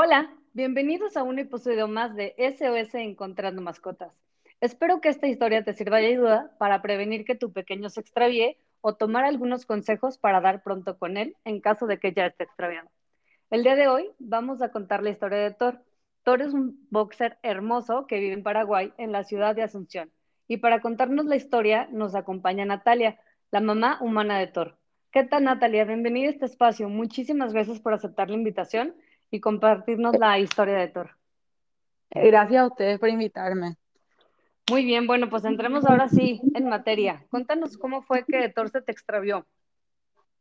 Hola, bienvenidos a un episodio más de SOS Encontrando Mascotas. Espero que esta historia te sirva de ayuda para prevenir que tu pequeño se extravíe o tomar algunos consejos para dar pronto con él en caso de que ya esté extraviado. El día de hoy vamos a contar la historia de Thor. Thor es un boxer hermoso que vive en Paraguay, en la ciudad de Asunción. Y para contarnos la historia nos acompaña Natalia, la mamá humana de Thor. ¿Qué tal, Natalia? Bienvenida a este espacio. Muchísimas gracias por aceptar la invitación y compartirnos la historia de Thor. Gracias a ustedes por invitarme. Muy bien, bueno, pues entremos ahora sí en materia. Cuéntanos cómo fue que Thor se te extravió.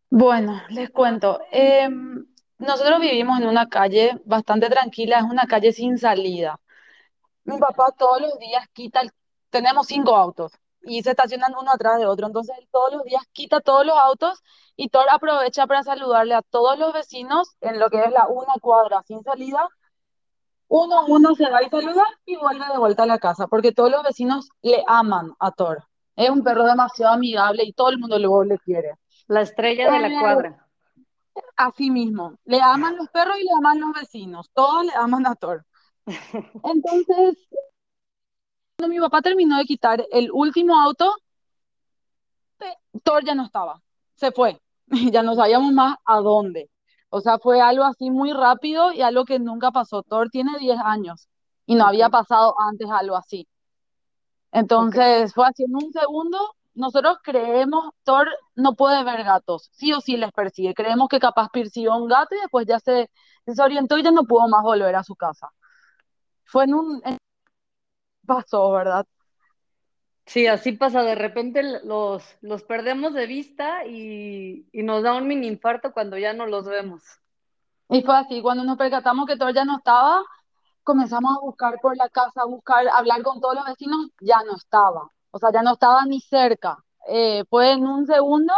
Bueno, les cuento. Eh, nosotros vivimos en una calle bastante tranquila, es una calle sin salida. Mi papá todos los días quita, el- tenemos cinco autos y se estacionan uno atrás de otro, entonces él todos los días quita todos los autos y Thor aprovecha para saludarle a todos los vecinos en lo que es la una cuadra sin salida. Uno a uno se va y saluda y vuelve de vuelta a la casa, porque todos los vecinos le aman a Thor. Es un perro demasiado amigable y todo el mundo luego le quiere. La estrella de la cuadra. así mismo, le aman los perros y le aman los vecinos, todos le aman a Thor. Entonces, cuando mi papá terminó de quitar el último auto, Thor ya no estaba, se fue, ya no sabíamos más a dónde. O sea, fue algo así muy rápido y algo que nunca pasó. Thor tiene 10 años y no había pasado antes algo así. Entonces, fue así en un segundo. Nosotros creemos, Thor no puede ver gatos, sí o sí les persigue. Creemos que capaz persiguió un gato y después ya se desorientó y ya no pudo más volver a su casa. Fue en un en- pasó, ¿verdad? Sí, así pasa. De repente los, los perdemos de vista y, y nos da un mini infarto cuando ya no los vemos. Y fue así, cuando nos percatamos que Thor ya no estaba, comenzamos a buscar por la casa, a buscar, a hablar con todos los vecinos, ya no estaba. O sea, ya no estaba ni cerca. Eh, fue en un segundo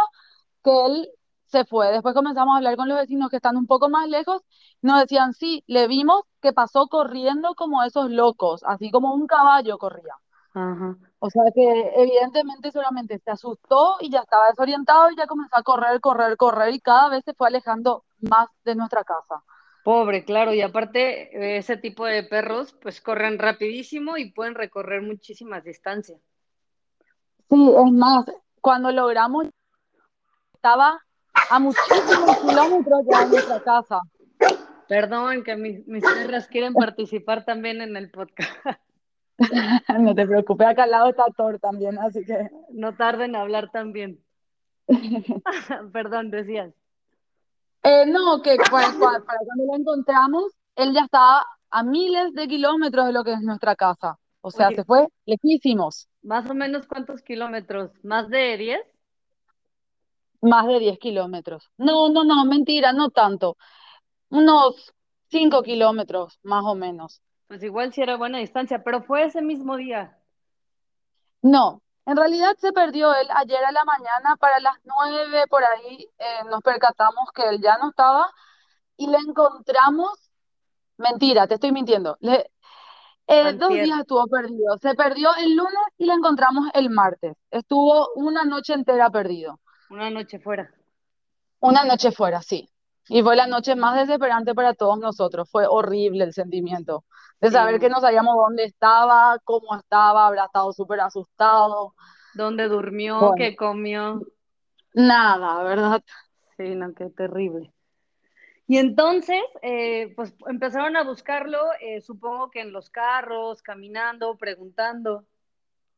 que él se fue. Después comenzamos a hablar con los vecinos que están un poco más lejos. Nos decían, sí, le vimos que pasó corriendo como esos locos, así como un caballo corría. Ajá. O sea que evidentemente solamente se asustó y ya estaba desorientado y ya comenzó a correr, correr, correr y cada vez se fue alejando más de nuestra casa. Pobre, claro. Y aparte, ese tipo de perros pues corren rapidísimo y pueden recorrer muchísimas distancias. Sí, es más, cuando logramos estaba a muchísimos kilómetros de nuestra casa. Perdón, que mis, mis perras quieren participar también en el podcast. No te preocupes, acá al lado está Thor también, así que No tarden en hablar también. Perdón, decías. Eh, no, que para, para- para cuando lo encontramos, él ya estaba a miles de kilómetros de lo que es nuestra casa. O sea, se fue lejísimos, más o menos cuántos kilómetros, más de 10. Más de 10 kilómetros. No, no, no, mentira, no tanto. Unos 5 kilómetros, más o menos. Pues igual sí era buena distancia, pero fue ese mismo día. No, en realidad se perdió él ayer a la mañana, para las 9 por ahí, eh, nos percatamos que él ya no estaba y le encontramos, mentira, te estoy mintiendo. Le, Eh, dos días estuvo perdido. Se perdió el lunes y lo encontramos el martes. Estuvo una noche entera perdido. Una noche fuera. Una noche fuera, sí. Y fue la noche más desesperante para todos nosotros. Fue horrible el sentimiento de Sí, saber que no. no sabíamos dónde estaba, cómo estaba, habrá estado súper asustado. ¿Dónde durmió? Bueno, ¿Qué comió? nada, ¿verdad? Sí, no, qué terrible. Y entonces, eh, pues empezaron a buscarlo, eh, supongo que en los carros, caminando, preguntando.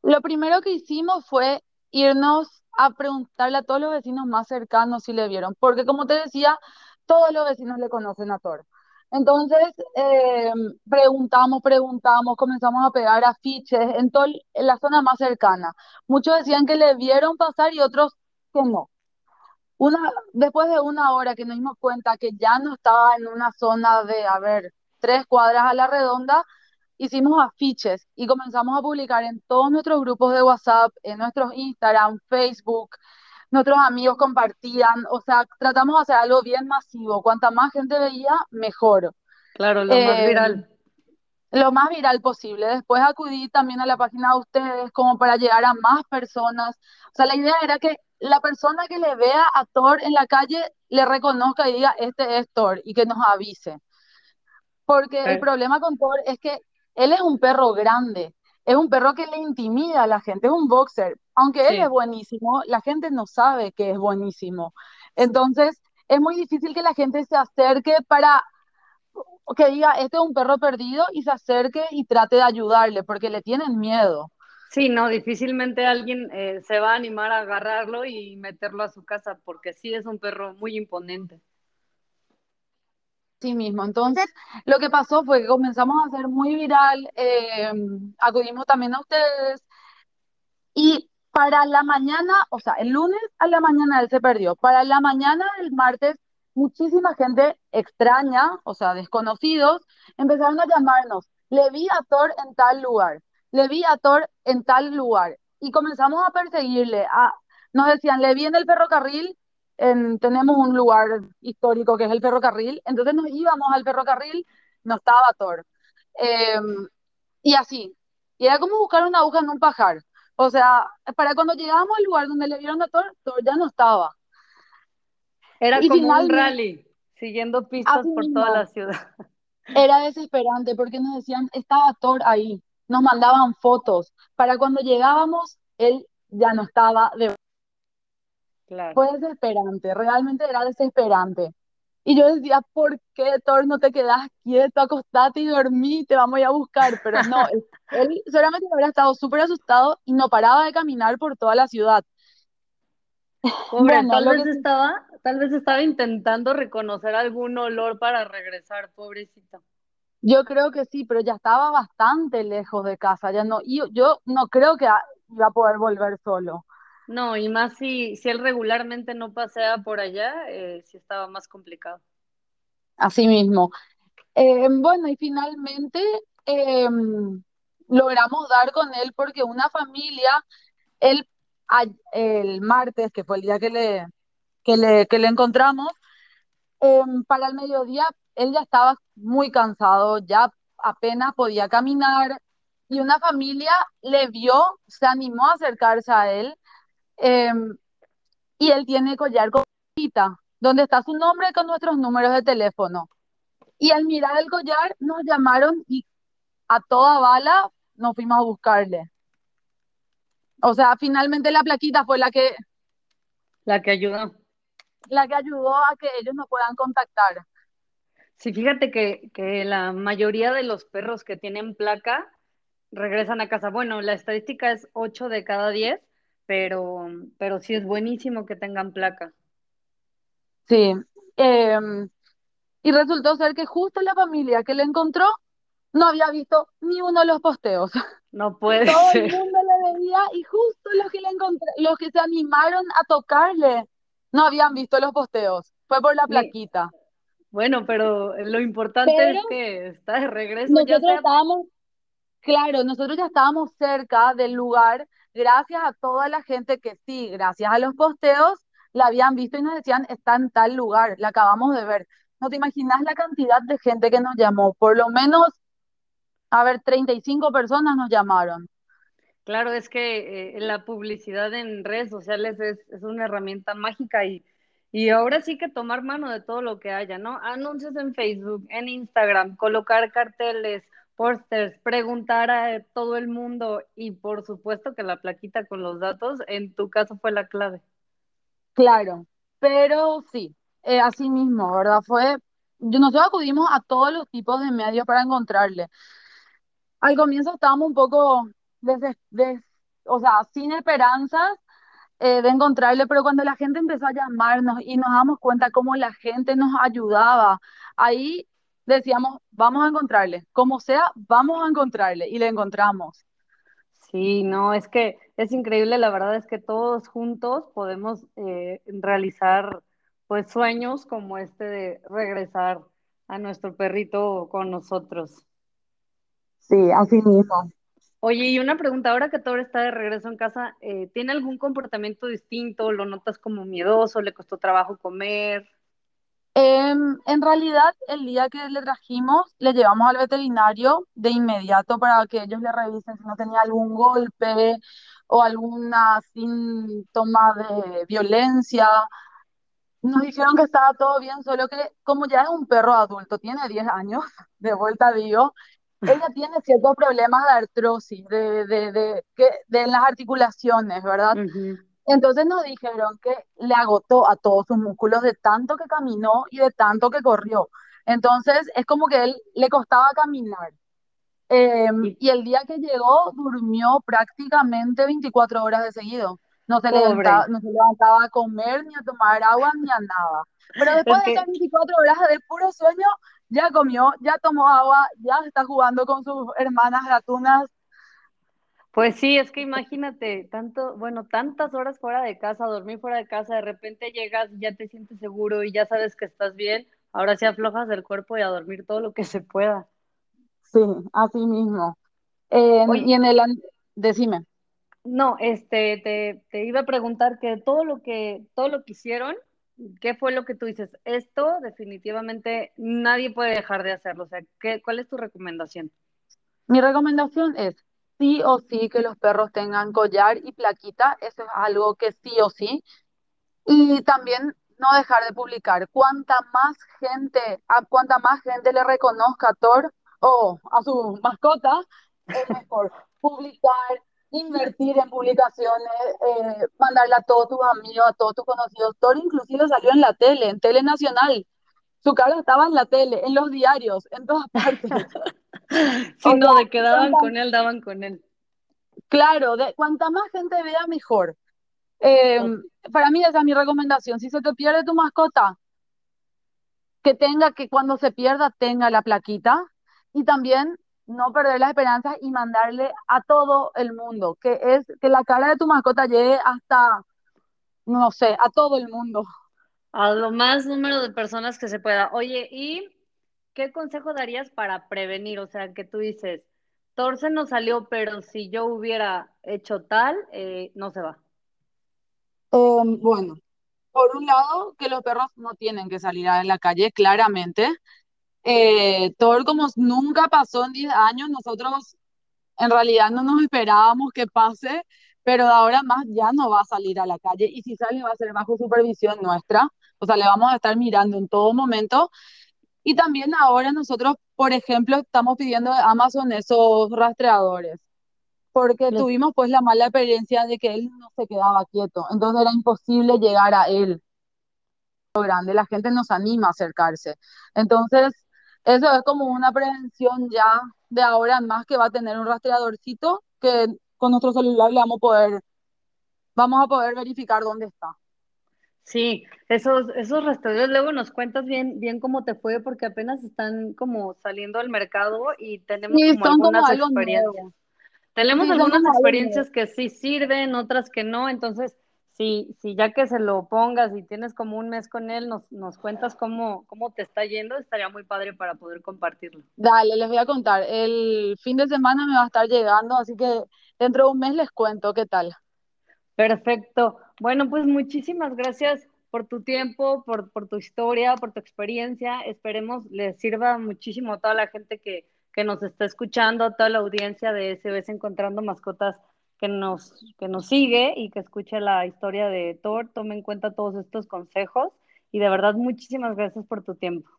Lo primero que hicimos fue irnos a preguntarle a todos los vecinos más cercanos si le vieron, porque como te decía, todos los vecinos le conocen a Thor. Entonces, eh, preguntamos, preguntamos, comenzamos a pegar afiches en toda la zona más cercana. Muchos decían que le vieron pasar y otros que no. Una, después de una hora que nos dimos cuenta que ya no estaba en una zona de, a ver, tres cuadras a la redonda, hicimos afiches y comenzamos a publicar en todos nuestros grupos de WhatsApp, en nuestros Instagram, Facebook. Nuestros amigos compartían, o sea, tratamos de hacer algo bien masivo. Cuanta más gente veía, mejor. Claro, lo más Eh, viral. lo más viral posible. Después acudí también a la página de ustedes como para llegar a más personas. O sea, la idea era que la persona que le vea a Thor en la calle le reconozca y diga, este es Thor, y que nos avise. Porque el Eh, problema con Thor es que él es un perro grande, es un perro que le intimida a la gente, es un boxer. Aunque él es buenísimo, la gente no sabe que es buenísimo. Entonces, es muy difícil que la gente se acerque para que diga, este es un perro perdido y se acerque y trate de ayudarle, porque le tienen miedo. Sí, no, difícilmente alguien eh, se va a animar a agarrarlo y meterlo a su casa, porque sí es un perro muy imponente. Sí mismo. Entonces, lo que pasó fue que comenzamos a hacer muy viral, eh, acudimos también a ustedes y para la mañana, o sea, el lunes a la mañana él se perdió. Para la mañana del martes, muchísima gente extraña, o sea, desconocidos, empezaron a llamarnos. Le vi a Thor en tal lugar, le vi a Thor en tal lugar. Y comenzamos a perseguirle. A, nos decían, le vi en el ferrocarril, en, tenemos un lugar histórico que es el ferrocarril, entonces nos íbamos al ferrocarril, no estaba Thor. Eh, y así. Y era como buscar una aguja en un pajar. O sea, para cuando llegábamos al lugar donde le vieron a Thor, Thor ya no estaba. Era Y como un rally, siguiendo pistas por toda la ciudad. era desesperante porque nos decían, estaba Thor ahí. Nos mandaban fotos. Para cuando llegábamos, él ya no estaba. De... Claro. Fue desesperante, realmente era desesperante. Y yo decía, ¿por qué, Thor, no te quedas quieto, acostate y dormí, te vamos a ir a buscar? Pero no, él, seguramente habría estado súper asustado y no paraba de caminar por toda la ciudad. Pobre, Bueno, tal vez que estaba, tal vez estaba intentando reconocer algún olor para regresar, pobrecito. Yo creo que sí, pero ya estaba bastante lejos de casa, ya no, y yo, no creo que iba a poder volver solo. No, y más si, si él regularmente no pasea por allá, eh, sí estaba más complicado. Así mismo. Eh, bueno, y finalmente eh, logramos dar con él porque una familia, a- el martes, que fue el día que le, que le, que le encontramos, eh, para el mediodía él ya estaba muy cansado, ya apenas podía caminar, y una familia le vio, se animó a acercarse a él eh, y él tiene collar con cita, donde está su nombre con nuestros números de teléfono. Y al mirar el collar nos llamaron y a toda bala nos fuimos a buscarle. O sea, finalmente la plaquita fue la que, La que ayudó. la que ayudó a que ellos nos puedan contactar. Sí, fíjate que, que la mayoría de los perros que tienen placa regresan a casa. Bueno, la estadística es 8 de cada 10, pero, pero sí es buenísimo que tengan placa. Sí. Eh, y resultó ser que justo la familia que le encontró no había visto ni uno de los posteos. No puede Todo el ser. mundo le veía y justo los que le encontré, los que se animaron a tocarle no habían visto los posteos. Fue por la plaquita. bueno, pero lo importante Pero es que está de regreso, ya nosotros sea, estábamos, claro, nosotros ya estábamos cerca del lugar gracias a toda la gente que sí, gracias a los posteos, la habían visto y nos decían, está en tal lugar, la acabamos de ver. No te imaginas la cantidad de gente que nos llamó, por lo menos, a ver, 35 personas nos llamaron. claro, es que eh, la publicidad en redes sociales es, es una herramienta mágica y, y ahora sí que tomar mano de todo lo que haya, ¿no? Anuncios en Facebook, en Instagram, colocar carteles, pósters, preguntar a todo el mundo y por supuesto que la plaquita con los datos en tu caso fue la clave. Claro, pero sí, eh, así mismo, ¿verdad? Fue, nosotros acudimos a todos los tipos de medios para encontrarle. Al comienzo estábamos un poco, deses- des- o sea, sin esperanzas eh, de encontrarle, pero cuando la gente empezó a llamarnos y nos damos cuenta cómo la gente nos ayudaba, ahí decíamos, vamos a encontrarle, como sea, vamos a encontrarle, y le encontramos. Sí, no, es que es increíble, la verdad es que todos juntos podemos eh, realizar pues sueños como este de regresar a nuestro perrito con nosotros. Sí, así mismo. Oye, y una pregunta, ahora que Thor está de regreso en casa, eh, ¿tiene algún comportamiento distinto? ¿Lo notas como miedoso? ¿Le costó trabajo comer? Em, en realidad, el día que le trajimos, le llevamos al veterinario de inmediato para que ellos le revisen si no tenía algún golpe o alguna síntoma de violencia. nos dijeron que estaba todo bien, solo que como ya es un perro adulto, tiene 10 años, de vuelta digo, ella tiene ciertos problemas de artrosis, de, de, de, de las articulaciones, ¿verdad? Ujú. Entonces nos dijeron que le agotó a todos sus músculos de tanto que caminó y de tanto que corrió. Entonces es como que él le costaba caminar. Eh, Y y el día que llegó durmió prácticamente 24 horas de seguido. No se levantaba, no se levantaba a comer, ni a tomar agua, ni a nada. Pero después Es de esas que 24 horas de puro sueño, ya comió, ya tomó agua, ya está jugando con sus hermanas gatunas. Pues sí, es que imagínate, tanto, bueno, tantas horas fuera de casa, dormir fuera de casa, de repente llegas y ya te sientes seguro y ya sabes que estás bien, ahora sí aflojas el cuerpo y a dormir todo lo que se pueda. Sí, así mismo. Y en el... Decime. no, este, te, te iba a preguntar que todo lo que, todo lo que hicieron, ¿qué fue lo que tú dices? Esto definitivamente nadie puede dejar de hacerlo, o sea, ¿qué, cuál es tu recomendación? Mi recomendación es sí o sí que los perros tengan collar y plaquita, eso es algo que sí o sí. Y también no dejar de publicar. Cuanta más gente, a cuanta más gente le reconozca a Thor o a su mascota, es mejor. Publicar, invertir en publicaciones, eh, mandarle a todos tus amigos, a todos tus conocidos. Thor inclusive salió en la tele, en tele nacional. Su cara estaba en la tele, en los diarios, en todas partes. Si O no, de que daban cuanta, con él, daban con él. claro, de, cuanta más gente vea, mejor. Eh, para mí esa es mi recomendación. Si se te pierde tu mascota, que tenga, que cuando se pierda tenga la plaquita y también no perder las esperanzas y mandarle a todo el mundo, que es que la cara de tu mascota llegue hasta, no sé, a todo el mundo. A lo más número de personas que se pueda. Oye, ¿y qué consejo darías para prevenir? O sea, que tú dices, Torce no salió, pero si yo hubiera hecho tal, eh, no se va. Eh, bueno, por un lado, que los perros no tienen que salir a la calle, claramente. Eh, como nunca pasó en 10 años, nosotros En realidad no nos esperábamos que pase, pero ahora más ya no va a salir a la calle y si sale va a ser bajo supervisión nuestra, o sea, le vamos a estar mirando en todo momento. Y también ahora nosotros, por ejemplo, estamos pidiendo de Amazon esos rastreadores, porque tuvimos pues la mala experiencia de que él no se quedaba quieto, entonces era imposible llegar a él grande, la gente nos anima a acercarse. Entonces, eso es como una prevención ya de ahora en más que va a tener un rastreadorcito que con nuestro celular le vamos a poder, vamos a poder verificar dónde está. Sí, esos, esos restaurantes, luego nos cuentas bien, bien cómo te fue, porque apenas están como saliendo al mercado y tenemos Sí, como algunas experiencias. nuevo. Tenemos Sí, algunas experiencias que sí sirven, otras que no, entonces, sí, sí, ya que se lo pongas y tienes como un mes con él, nos, nos cuentas cómo, cómo te está yendo, estaría muy padre para poder compartirlo. Dale, les voy a contar. El fin de semana me va a estar llegando, así que dentro de un mes les cuento qué tal. Perfecto. Bueno, pues muchísimas gracias por tu tiempo, por, tu historia, por tu experiencia. Esperemos les sirva muchísimo a toda la gente que, nos está escuchando, a toda la audiencia de SOS Encontrando Mascotas que nos, que nos sigue y que escuche la historia de Thor. Tome en cuenta todos estos consejos y de verdad muchísimas gracias por tu tiempo.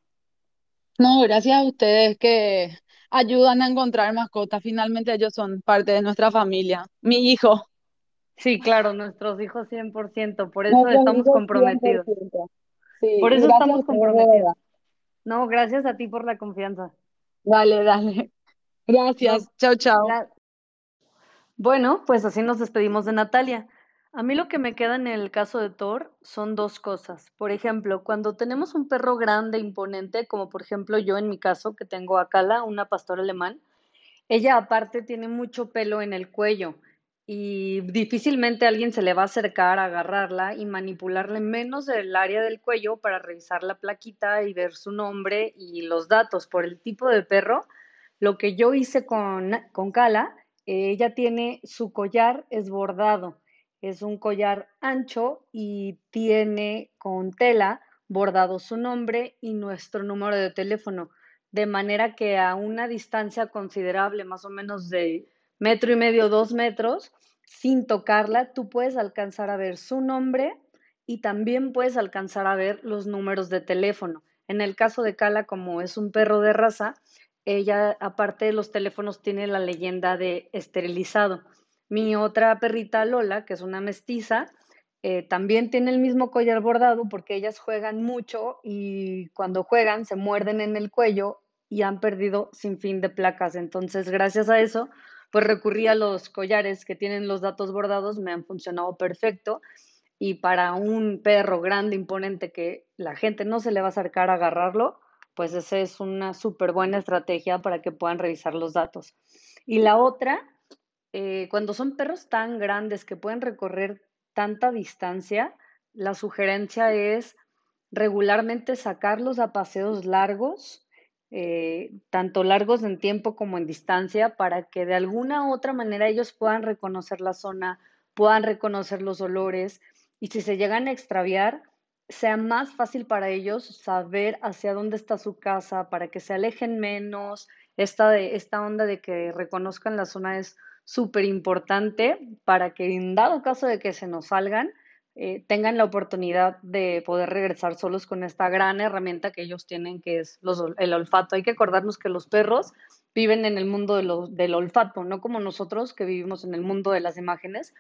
No, gracias a ustedes que ayudan a encontrar mascotas. Finalmente ellos son parte de nuestra familia. Mi hijo. Sí, claro, nuestros hijos 100%, por eso Nuestros estamos comprometidos. Sí, Por eso estamos comprometidos. No, gracias a ti por la confianza. Dale, dale. Gracias. Chao, chao. Bueno, pues así nos despedimos de Natalia. A mí lo que me queda en el caso de Thor son dos cosas. Por ejemplo, cuando tenemos un perro grande, imponente, como por ejemplo yo en mi caso, que tengo a Kala, una pastora alemán, ella aparte tiene mucho pelo en el cuello y difícilmente alguien se le va a acercar a agarrarla y manipularle menos del área del cuello para revisar la plaquita y ver su nombre y los datos. Por el tipo de perro, lo que yo hice con, con Kala, eh, ella tiene su collar es bordado, es un collar ancho y tiene con tela bordado su nombre y nuestro número de teléfono de manera que a una distancia considerable, más o menos de metro y medio, dos metros, sin tocarla, tú puedes alcanzar a ver su nombre y también puedes alcanzar a ver los números de teléfono. En el caso de Cala, como es un perro de raza, ella, aparte de los teléfonos, tiene la leyenda de esterilizado. Mi otra perrita, Lola, que es una mestiza, eh, también tiene el mismo collar bordado porque ellas juegan mucho y cuando juegan se muerden en el cuello y han perdido sin fin de placas. Entonces, gracias a eso, pues recurrí a los collares que tienen los datos bordados, me han funcionado perfecto. Y para un perro grande, imponente, que la gente no se le va a acercar a agarrarlo, pues esa es una súper buena estrategia para que puedan revisar los datos. Y la otra, eh, cuando son perros tan grandes que pueden recorrer tanta distancia, la sugerencia es regularmente sacarlos a paseos largos, eh, tanto largos en tiempo como en distancia, para que de alguna u otra manera ellos puedan reconocer la zona, puedan reconocer los olores y si se llegan a extraviar, sea más fácil para ellos saber hacia dónde está su casa, para que se alejen menos. Esta, de, esta onda de que reconozcan la zona es súper importante para que en dado caso de que se nos salgan, eh, tengan la oportunidad de poder regresar solos con esta gran herramienta que ellos tienen, que es el olfato. Hay que acordarnos que los perros viven en el mundo del olfato, no como nosotros que vivimos en el mundo de las imágenes.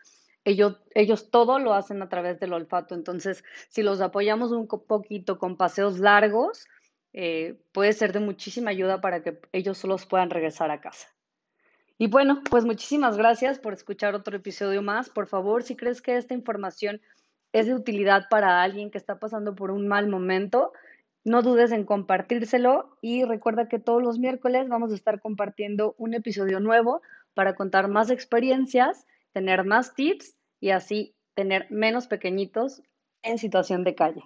Ellos, ellos todo lo hacen a través del olfato. Entonces, si los apoyamos un poquito con paseos largos, eh, puede ser de muchísima ayuda para que ellos solos puedan regresar a casa. Y bueno, pues muchísimas gracias por escuchar otro episodio más. Por favor, si crees que esta información es de utilidad para alguien que está pasando por un mal momento, no dudes en compartírselo y recuerda que todos los miércoles vamos a estar compartiendo un episodio nuevo para contar más experiencias, tener más tips y así tener menos pequeñitos en situación de calle.